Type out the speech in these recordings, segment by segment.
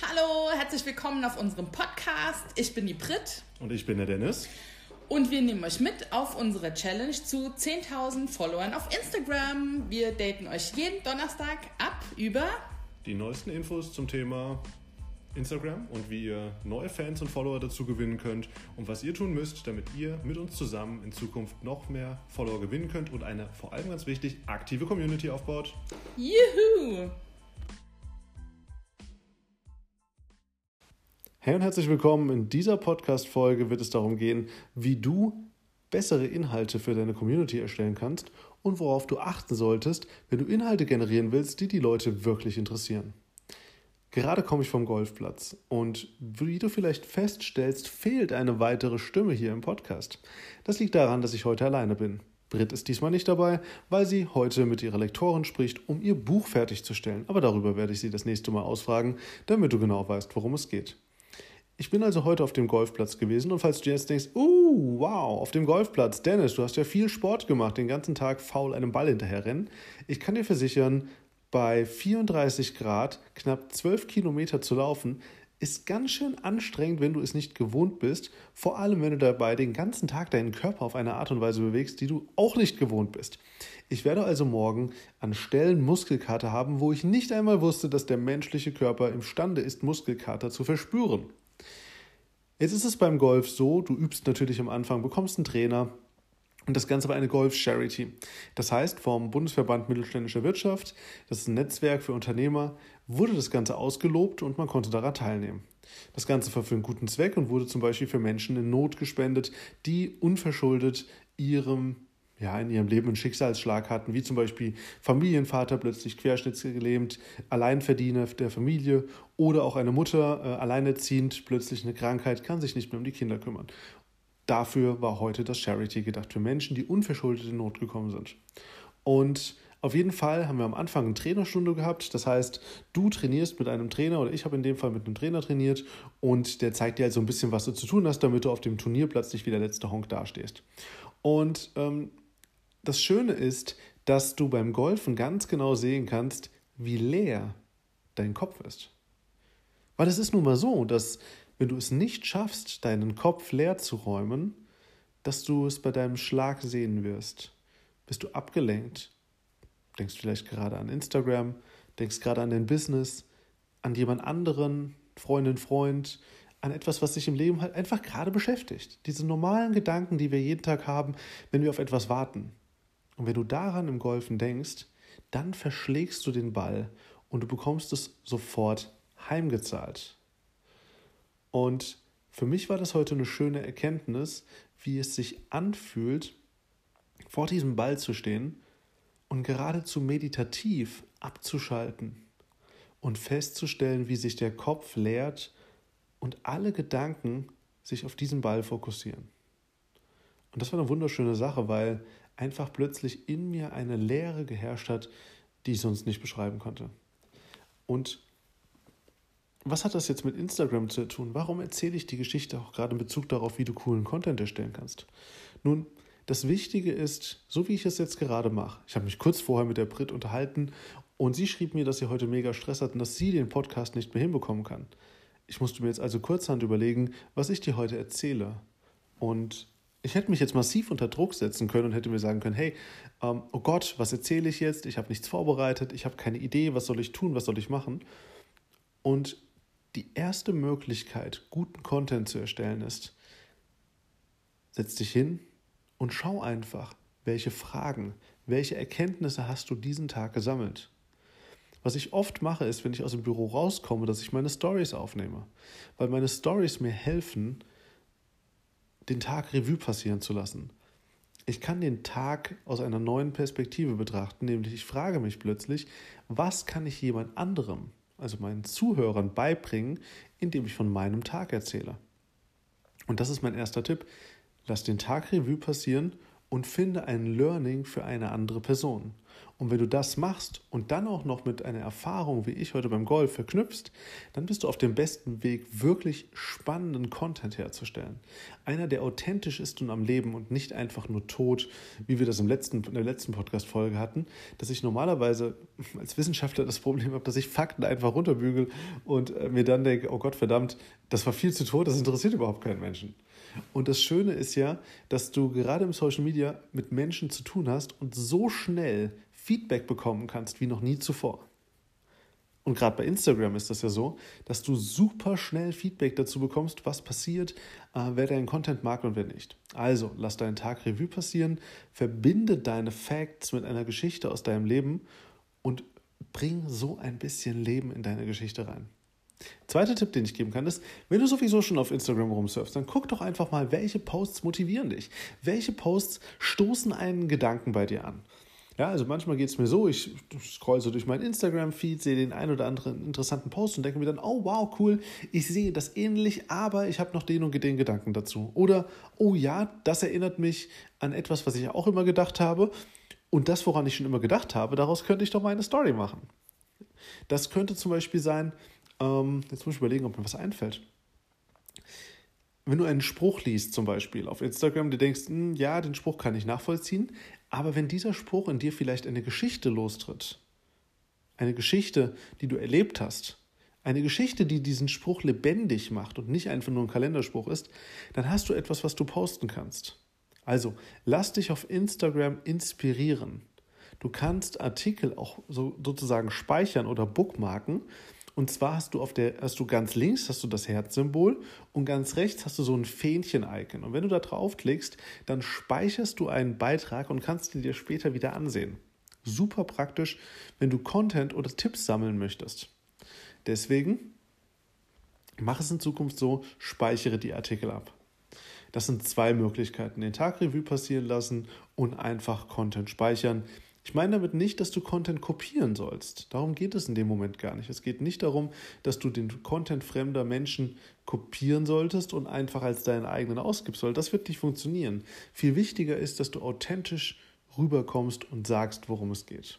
Hallo, herzlich willkommen auf unserem Podcast. Ich bin die Brit. Und ich bin der Dennis. Und wir nehmen euch mit auf unsere Challenge zu 10.000 Followern auf Instagram. Wir daten euch jeden Donnerstag ab über die neuesten Infos zum Thema Instagram und wie ihr neue Fans und Follower dazu gewinnen könnt und was ihr tun müsst, damit ihr mit uns zusammen in Zukunft noch mehr Follower gewinnen könnt und eine vor allem ganz wichtig aktive Community aufbaut. Juhu! Hey und herzlich willkommen. In dieser Podcast-Folge wird es darum gehen, wie du bessere Inhalte für deine Community erstellen kannst und worauf du achten solltest, wenn du Inhalte generieren willst, die die Leute wirklich interessieren. Gerade komme ich vom Golfplatz und wie du vielleicht feststellst, fehlt eine weitere Stimme hier im Podcast. Das liegt daran, dass ich heute alleine bin. Britt ist diesmal nicht dabei, weil sie heute mit ihrer Lektorin spricht, um ihr Buch fertigzustellen. Aber darüber werde ich sie das nächste Mal ausfragen, damit du genau weißt, worum es geht. Ich bin also heute auf dem Golfplatz gewesen und falls du jetzt denkst, uh, wow, auf dem Golfplatz, Dennis, du hast ja viel Sport gemacht, den ganzen Tag faul einem Ball hinterherrennen. Ich kann dir versichern, bei 34 Grad knapp 12 Kilometer zu laufen, ist ganz schön anstrengend, wenn du es nicht gewohnt bist, vor allem wenn du dabei den ganzen Tag deinen Körper auf eine Art und Weise bewegst, die du auch nicht gewohnt bist. Ich werde also morgen an Stellen Muskelkater haben, wo ich nicht einmal wusste, dass der menschliche Körper imstande ist, Muskelkater zu verspüren. Jetzt ist es beim Golf so, du übst natürlich am Anfang, bekommst einen Trainer, und das Ganze war eine Golf Charity. Das heißt, vom Bundesverband Mittelständischer Wirtschaft, das ist ein Netzwerk für Unternehmer, wurde das Ganze ausgelobt und man konnte daran teilnehmen. Das Ganze war für einen guten Zweck und wurde zum Beispiel für Menschen in Not gespendet, die unverschuldet ihrem ja, in ihrem Leben einen Schicksalsschlag hatten, wie zum Beispiel Familienvater plötzlich querschnittsgelähmt, Alleinverdiener der Familie oder auch eine Mutter äh, alleinerziehend, plötzlich eine Krankheit, kann sich nicht mehr um die Kinder kümmern. Dafür war heute das Charity gedacht, für Menschen, die unverschuldet in Not gekommen sind. Und auf jeden Fall haben wir am Anfang eine Trainerstunde gehabt. Das heißt, du trainierst mit einem Trainer oder ich habe in dem Fall mit einem Trainer trainiert und der zeigt dir halt so ein bisschen, was du zu tun hast, damit du auf dem Turnierplatz nicht wie der letzte Honk dastehst. Und ähm, das Schöne ist, dass du beim Golfen ganz genau sehen kannst, wie leer dein Kopf ist. Weil es ist nun mal so, dass wenn du es nicht schaffst, deinen Kopf leer zu räumen, dass du es bei deinem Schlag sehen wirst. Bist du abgelenkt? Denkst vielleicht gerade an Instagram, denkst gerade an dein Business, an jemand anderen, Freundin, Freund, an etwas, was sich im Leben halt einfach gerade beschäftigt. Diese normalen Gedanken, die wir jeden Tag haben, wenn wir auf etwas warten. Und wenn du daran im Golfen denkst, dann verschlägst du den Ball und du bekommst es sofort heimgezahlt. Und für mich war das heute eine schöne Erkenntnis, wie es sich anfühlt, vor diesem Ball zu stehen und geradezu meditativ abzuschalten und festzustellen, wie sich der Kopf leert und alle Gedanken sich auf diesen Ball fokussieren. Und das war eine wunderschöne Sache, weil einfach plötzlich in mir eine Leere geherrscht hat, die ich sonst nicht beschreiben konnte. Und was hat das jetzt mit Instagram zu tun? Warum erzähle ich die Geschichte auch gerade in Bezug darauf, wie du coolen Content erstellen kannst? Nun, das Wichtige ist, so wie ich es jetzt gerade mache, ich habe mich kurz vorher mit der Brit unterhalten und sie schrieb mir, dass sie heute mega Stress hat und dass sie den Podcast nicht mehr hinbekommen kann. Ich musste mir jetzt also kurzhand überlegen, was ich dir heute erzähle. Und ich hätte mich jetzt massiv unter Druck setzen können und hätte mir sagen können, hey, ähm, oh Gott, was erzähle ich jetzt? Ich habe nichts vorbereitet, ich habe keine Idee, was soll ich tun, was soll ich machen? Und die erste Möglichkeit, guten Content zu erstellen, ist, setz dich hin und schau einfach, welche Fragen, welche Erkenntnisse hast du diesen Tag gesammelt. Was ich oft mache, ist, wenn ich aus dem Büro rauskomme, dass ich meine Stories aufnehme, weil meine Stories mir helfen, den Tag Revue passieren zu lassen. Ich kann den Tag aus einer neuen Perspektive betrachten, nämlich ich frage mich plötzlich, was kann ich jemand anderem, also meinen Zuhörern, beibringen, indem ich von meinem Tag erzähle. Und das ist mein erster Tipp. Lass den Tag Revue passieren und finde ein Learning für eine andere Person. Und wenn du das machst und dann auch noch mit einer Erfahrung wie ich heute beim Golf verknüpfst, dann bist du auf dem besten Weg, wirklich spannenden Content herzustellen. Einer, der authentisch ist und am Leben und nicht einfach nur tot, wie wir das im letzten, in der letzten Podcast-Folge hatten, dass ich normalerweise als Wissenschaftler das Problem habe, dass ich Fakten einfach runterbügel und äh, mir dann denke, oh Gott verdammt, das war viel zu tot, das interessiert überhaupt keinen Menschen. Und das Schöne ist ja, dass du gerade im Social Media mit Menschen zu tun hast und so schnell Feedback bekommen kannst wie noch nie zuvor. Und gerade bei Instagram ist das ja so, dass du super schnell Feedback dazu bekommst, was passiert, äh, wer deinen Content mag und wer nicht. Also lass deinen Tag Revue passieren, verbinde deine Facts mit einer Geschichte aus deinem Leben und bring so ein bisschen Leben in deine Geschichte rein. Zweiter Tipp, den ich geben kann, ist, wenn du sowieso schon auf Instagram rumsurfst, dann guck doch einfach mal, welche Posts motivieren dich. Welche Posts stoßen einen Gedanken bei dir an. Ja, also manchmal geht es mir so, ich scroll so durch meinen Instagram-Feed, sehe den ein oder anderen interessanten Post und denke mir dann, oh wow, cool, ich sehe das ähnlich, aber ich habe noch den und den Gedanken dazu. Oder, oh ja, das erinnert mich an etwas, was ich auch immer gedacht habe. Und das, woran ich schon immer gedacht habe, daraus könnte ich doch mal eine Story machen. Das könnte zum Beispiel sein, ähm, jetzt muss ich überlegen, ob mir was einfällt wenn du einen Spruch liest, zum Beispiel auf Instagram, du denkst, hm, ja, den Spruch kann ich nachvollziehen, aber wenn dieser Spruch in dir vielleicht eine Geschichte lostritt, eine Geschichte, die du erlebt hast, eine Geschichte, die diesen Spruch lebendig macht und nicht einfach nur ein Kalenderspruch ist, dann hast du etwas, was du posten kannst. Also, lass dich auf Instagram inspirieren. Du kannst Artikel auch so, sozusagen speichern oder bookmarken und zwar hast du auf der, hast du ganz links hast du das Herzsymbol und ganz rechts hast du so ein Fähnchen-Icon. Und wenn du da draufklickst, dann speicherst du einen Beitrag und kannst ihn dir später wieder ansehen. Super praktisch, wenn du Content oder Tipps sammeln möchtest. Deswegen mach es in Zukunft so, speichere die Artikel ab. Das sind zwei Möglichkeiten. Den Tag Revue passieren lassen und einfach Content speichern. Ich meine damit nicht, dass du Content kopieren sollst. Darum geht es in dem Moment gar nicht. Es geht nicht darum, dass du den Content fremder Menschen kopieren solltest und einfach als deinen eigenen ausgibst, weil das wird nicht funktionieren. Viel wichtiger ist, dass du authentisch rüberkommst und sagst, worum es geht.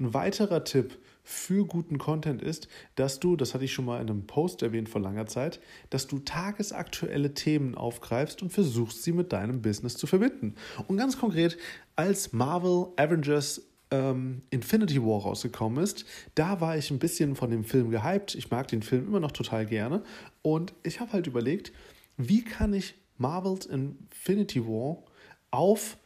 Ein weiterer Tipp für guten Content ist, dass du, das hatte ich schon mal in einem Post erwähnt vor langer Zeit, dass du tagesaktuelle Themen aufgreifst und versuchst, sie mit deinem Business zu verbinden. Und ganz konkret, als Marvel Avengers ähm, Infinity War rausgekommen ist, da war ich ein bisschen von dem Film gehypt. Ich mag den Film immer noch total gerne. Und ich habe halt überlegt, wie kann ich Marvels Infinity War auf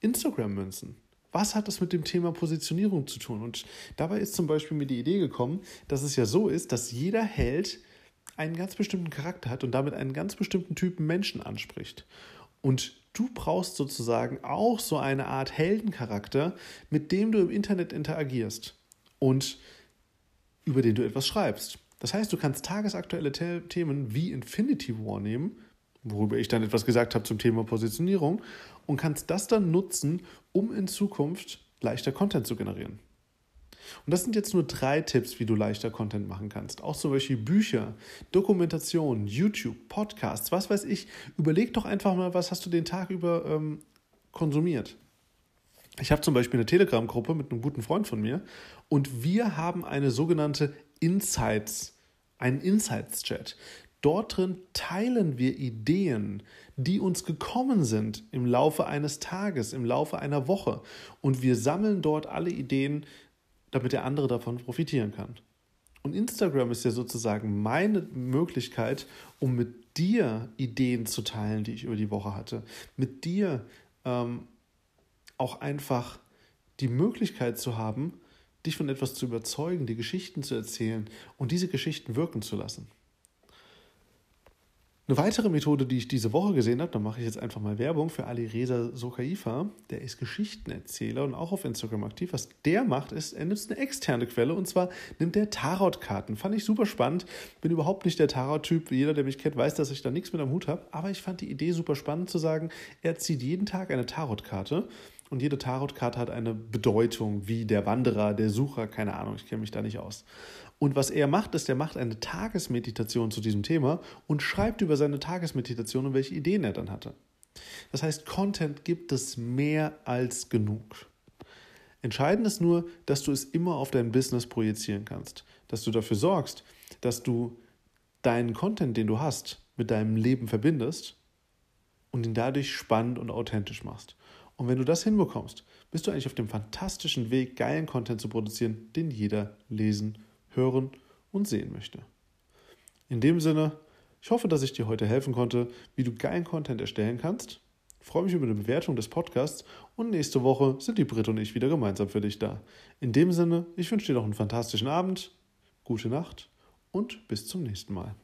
Instagram münzen? Was hat das mit dem Thema Positionierung zu tun? Und dabei ist zum Beispiel mir die Idee gekommen, dass es ja so ist, dass jeder Held einen ganz bestimmten Charakter hat und damit einen ganz bestimmten Typen Menschen anspricht. Und du brauchst sozusagen auch so eine Art Heldencharakter, mit dem du im Internet interagierst und über den du etwas schreibst. Das heißt, du kannst tagesaktuelle Themen wie Infinity War nehmen, worüber ich dann etwas gesagt habe zum Thema Positionierung, und kannst das dann nutzen, um in Zukunft leichter Content zu generieren. Und das sind jetzt nur drei Tipps, wie du leichter Content machen kannst. Auch zum Beispiel Bücher, Dokumentation, YouTube, Podcasts, was weiß ich. Überleg doch einfach mal, was hast du den Tag über ähm, konsumiert. Ich habe zum Beispiel eine Telegram-Gruppe mit einem guten Freund von mir und wir haben eine sogenannte Insights, einen Insights-Chat. Dort drin teilen wir Ideen, die uns gekommen sind im Laufe eines Tages, im Laufe einer Woche. Und wir sammeln dort alle Ideen, damit der andere davon profitieren kann. Und Instagram ist ja sozusagen meine Möglichkeit, um mit dir Ideen zu teilen, die ich über die Woche hatte. Mit dir ähm, auch einfach die Möglichkeit zu haben, dich von etwas zu überzeugen, die Geschichten zu erzählen und diese Geschichten wirken zu lassen. Eine weitere Methode, die ich diese Woche gesehen habe, da mache ich jetzt einfach mal Werbung für Ali Reza Sokaifa, der ist Geschichtenerzähler und auch auf Instagram aktiv. Was der macht, ist, er nutzt eine externe Quelle und zwar nimmt er Tarotkarten. Fand ich super spannend. Bin überhaupt nicht der Tarot-Typ. Jeder, der mich kennt, weiß, dass ich da nichts mit am Hut habe. Aber ich fand die Idee super spannend zu sagen, er zieht jeden Tag eine Tarotkarte und jede Tarotkarte hat eine Bedeutung, wie der Wanderer, der Sucher, keine Ahnung, ich kenne mich da nicht aus. Und was er macht, ist, er macht eine Tagesmeditation zu diesem Thema und schreibt über seine Tagesmeditation und welche Ideen er dann hatte. Das heißt, Content gibt es mehr als genug. Entscheidend ist nur, dass du es immer auf dein Business projizieren kannst, dass du dafür sorgst, dass du deinen Content, den du hast, mit deinem Leben verbindest und ihn dadurch spannend und authentisch machst. Und wenn du das hinbekommst, bist du eigentlich auf dem fantastischen Weg, geilen Content zu produzieren, den jeder lesen, hören und sehen möchte. In dem Sinne, ich hoffe, dass ich dir heute helfen konnte, wie du geilen Content erstellen kannst. Ich freue mich über eine Bewertung des Podcasts und nächste Woche sind die Brit und ich wieder gemeinsam für dich da. In dem Sinne, ich wünsche dir noch einen fantastischen Abend, gute Nacht und bis zum nächsten Mal.